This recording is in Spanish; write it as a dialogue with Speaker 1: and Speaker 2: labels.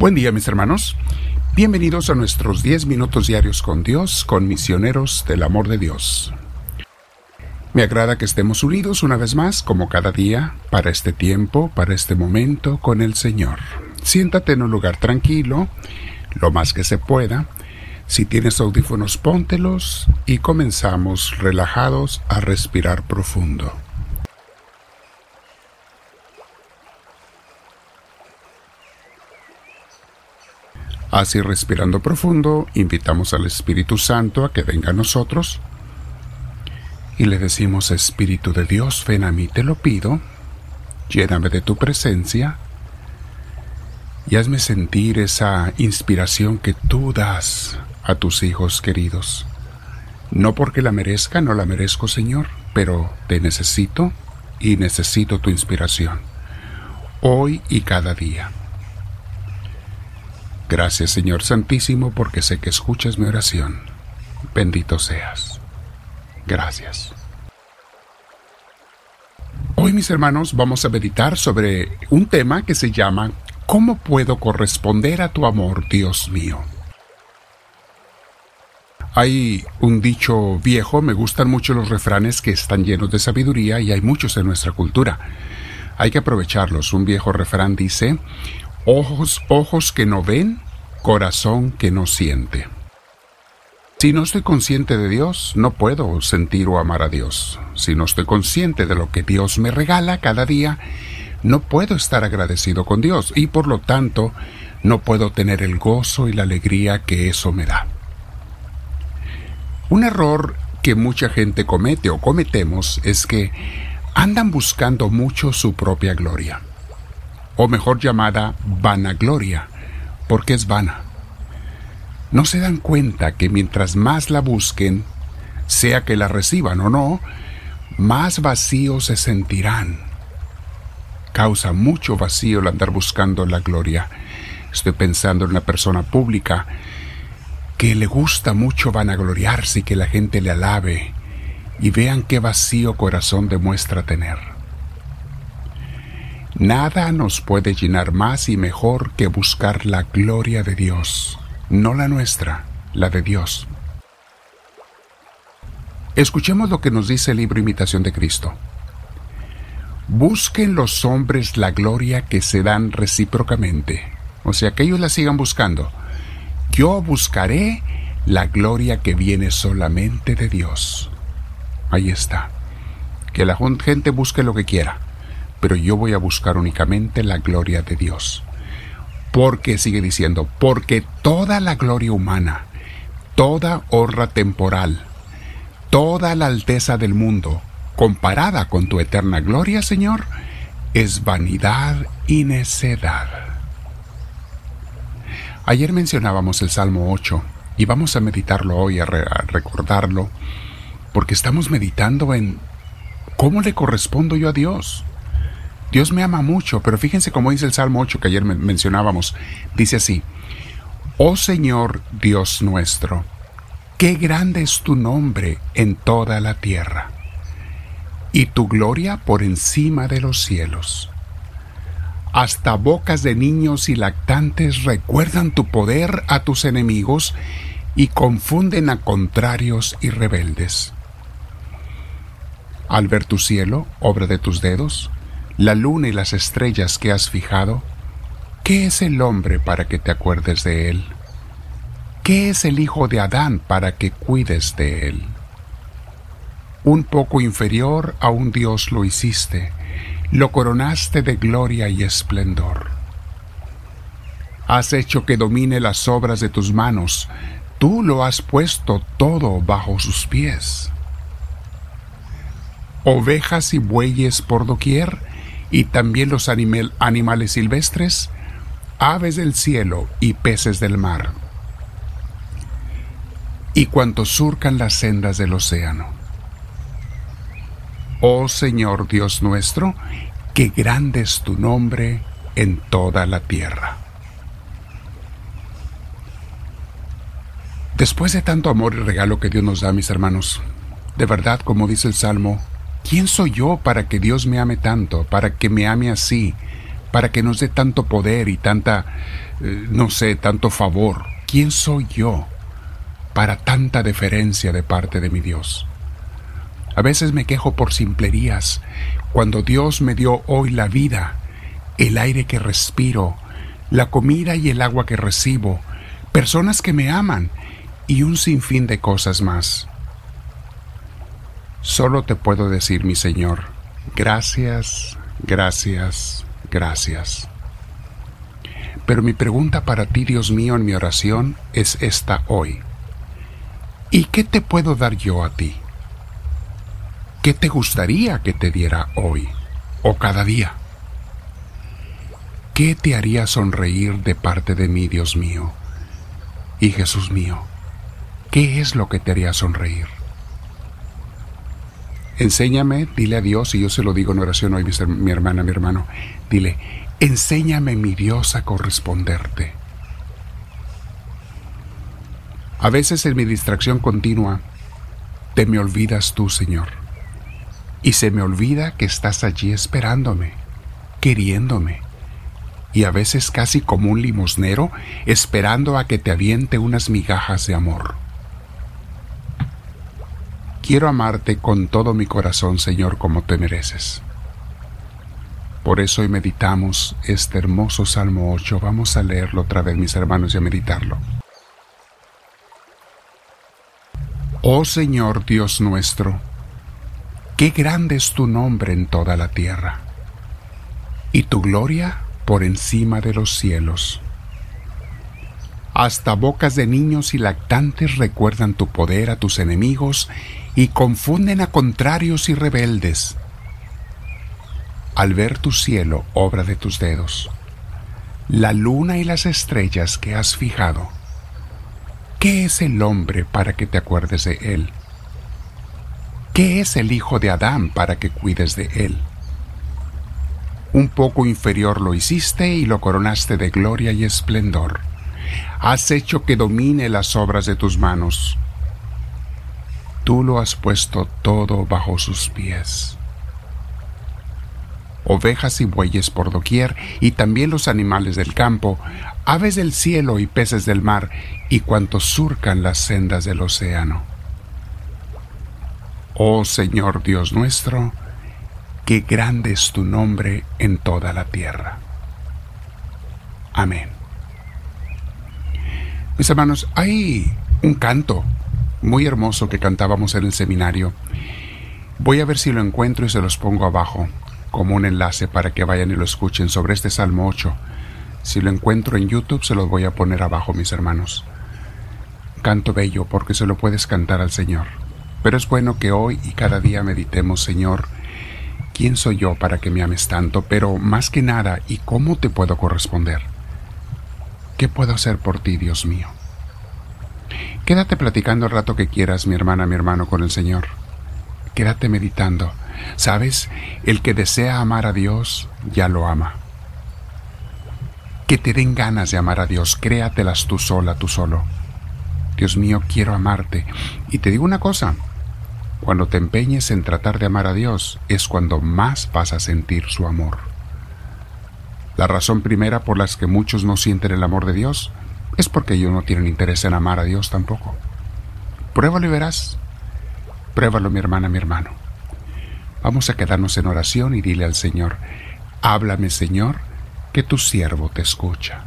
Speaker 1: Buen día mis hermanos. Bienvenidos a nuestros 10 minutos diarios con Dios, con misioneros del amor de Dios. Me agrada que estemos unidos una vez más, como cada día, para este tiempo, para este momento con el Señor. Siéntate en un lugar tranquilo, lo más que se pueda. Si tienes audífonos, póntelos y comenzamos relajados a respirar profundo. Así respirando profundo, invitamos al Espíritu Santo a que venga a nosotros y le decimos, Espíritu de Dios, ven a mí, te lo pido, lléname de tu presencia y hazme sentir esa inspiración que tú das a tus hijos queridos. No porque la merezca, no la merezco, Señor, pero te necesito y necesito tu inspiración, hoy y cada día. Gracias Señor Santísimo porque sé que escuchas mi oración. Bendito seas. Gracias. Hoy mis hermanos vamos a meditar sobre un tema que se llama ¿Cómo puedo corresponder a tu amor, Dios mío? Hay un dicho viejo, me gustan mucho los refranes que están llenos de sabiduría y hay muchos en nuestra cultura. Hay que aprovecharlos. Un viejo refrán dice, ojos, ojos que no ven, corazón que no siente. Si no estoy consciente de Dios, no puedo sentir o amar a Dios. Si no estoy consciente de lo que Dios me regala cada día, no puedo estar agradecido con Dios y por lo tanto no puedo tener el gozo y la alegría que eso me da. Un error que mucha gente comete o cometemos es que andan buscando mucho su propia gloria o mejor llamada vanagloria, porque es vana. No se dan cuenta que mientras más la busquen, sea que la reciban o no, más vacíos se sentirán. Causa mucho vacío el andar buscando la gloria. Estoy pensando en una persona pública que le gusta mucho vanagloriarse y que la gente le alabe, y vean qué vacío corazón demuestra tener. Nada nos puede llenar más y mejor que buscar la gloria de Dios, no la nuestra, la de Dios. Escuchemos lo que nos dice el libro Imitación de Cristo. Busquen los hombres la gloria que se dan recíprocamente, o sea, que ellos la sigan buscando. Yo buscaré la gloria que viene solamente de Dios. Ahí está. Que la gente busque lo que quiera pero yo voy a buscar únicamente la gloria de Dios. Porque sigue diciendo, porque toda la gloria humana, toda honra temporal, toda la alteza del mundo, comparada con tu eterna gloria, Señor, es vanidad y necedad. Ayer mencionábamos el Salmo 8 y vamos a meditarlo hoy, a, a recordarlo, porque estamos meditando en cómo le correspondo yo a Dios. Dios me ama mucho, pero fíjense cómo dice el Salmo 8 que ayer mencionábamos. Dice así, Oh Señor Dios nuestro, qué grande es tu nombre en toda la tierra, y tu gloria por encima de los cielos. Hasta bocas de niños y lactantes recuerdan tu poder a tus enemigos y confunden a contrarios y rebeldes. Al ver tu cielo, obra de tus dedos, la luna y las estrellas que has fijado, ¿qué es el hombre para que te acuerdes de él? ¿Qué es el hijo de Adán para que cuides de él? Un poco inferior a un Dios lo hiciste, lo coronaste de gloria y esplendor. Has hecho que domine las obras de tus manos, tú lo has puesto todo bajo sus pies. Ovejas y bueyes por doquier, y también los animales silvestres, aves del cielo y peces del mar, y cuantos surcan las sendas del océano. Oh Señor Dios nuestro, qué grande es tu nombre en toda la tierra. Después de tanto amor y regalo que Dios nos da, mis hermanos, de verdad, como dice el Salmo, ¿Quién soy yo para que Dios me ame tanto, para que me ame así, para que nos dé tanto poder y tanta eh, no sé, tanto favor. ¿Quién soy yo para tanta deferencia de parte de mi Dios? A veces me quejo por simplerías, cuando Dios me dio hoy la vida, el aire que respiro, la comida y el agua que recibo, personas que me aman y un sinfín de cosas más. Solo te puedo decir, mi Señor, gracias, gracias, gracias. Pero mi pregunta para ti, Dios mío, en mi oración es esta hoy. ¿Y qué te puedo dar yo a ti? ¿Qué te gustaría que te diera hoy o cada día? ¿Qué te haría sonreír de parte de mí, Dios mío? Y Jesús mío, ¿qué es lo que te haría sonreír? Enséñame, dile a Dios, y yo se lo digo en oración hoy, mi hermana, mi hermano, dile, enséñame, mi Dios, a corresponderte. A veces en mi distracción continua, te me olvidas tú, Señor, y se me olvida que estás allí esperándome, queriéndome, y a veces casi como un limosnero, esperando a que te aviente unas migajas de amor. Quiero amarte con todo mi corazón, Señor, como te mereces. Por eso hoy meditamos este hermoso Salmo 8. Vamos a leerlo otra vez, mis hermanos, y a meditarlo. Oh Señor Dios nuestro, qué grande es tu nombre en toda la tierra, y tu gloria por encima de los cielos. Hasta bocas de niños y lactantes recuerdan tu poder a tus enemigos y confunden a contrarios y rebeldes. Al ver tu cielo, obra de tus dedos, la luna y las estrellas que has fijado, ¿qué es el hombre para que te acuerdes de él? ¿Qué es el hijo de Adán para que cuides de él? Un poco inferior lo hiciste y lo coronaste de gloria y esplendor. Has hecho que domine las obras de tus manos tú lo has puesto todo bajo sus pies. Ovejas y bueyes por doquier, y también los animales del campo, aves del cielo y peces del mar, y cuantos surcan las sendas del océano. Oh Señor Dios nuestro, qué grande es tu nombre en toda la tierra. Amén. Mis hermanos, hay un canto muy hermoso que cantábamos en el seminario. Voy a ver si lo encuentro y se los pongo abajo como un enlace para que vayan y lo escuchen sobre este Salmo 8. Si lo encuentro en YouTube se los voy a poner abajo, mis hermanos. Canto bello porque se lo puedes cantar al Señor. Pero es bueno que hoy y cada día meditemos, Señor, ¿quién soy yo para que me ames tanto? Pero más que nada, ¿y cómo te puedo corresponder? ¿Qué puedo hacer por ti, Dios mío? Quédate platicando el rato que quieras, mi hermana, mi hermano, con el Señor. Quédate meditando. ¿Sabes? El que desea amar a Dios, ya lo ama. Que te den ganas de amar a Dios, créatelas tú sola, tú solo. Dios mío, quiero amarte. Y te digo una cosa, cuando te empeñes en tratar de amar a Dios es cuando más vas a sentir su amor. La razón primera por la que muchos no sienten el amor de Dios es porque ellos no tienen interés en amar a Dios tampoco. Pruébalo y verás. Pruébalo, mi hermana, mi hermano. Vamos a quedarnos en oración y dile al Señor, háblame, Señor, que tu siervo te escucha.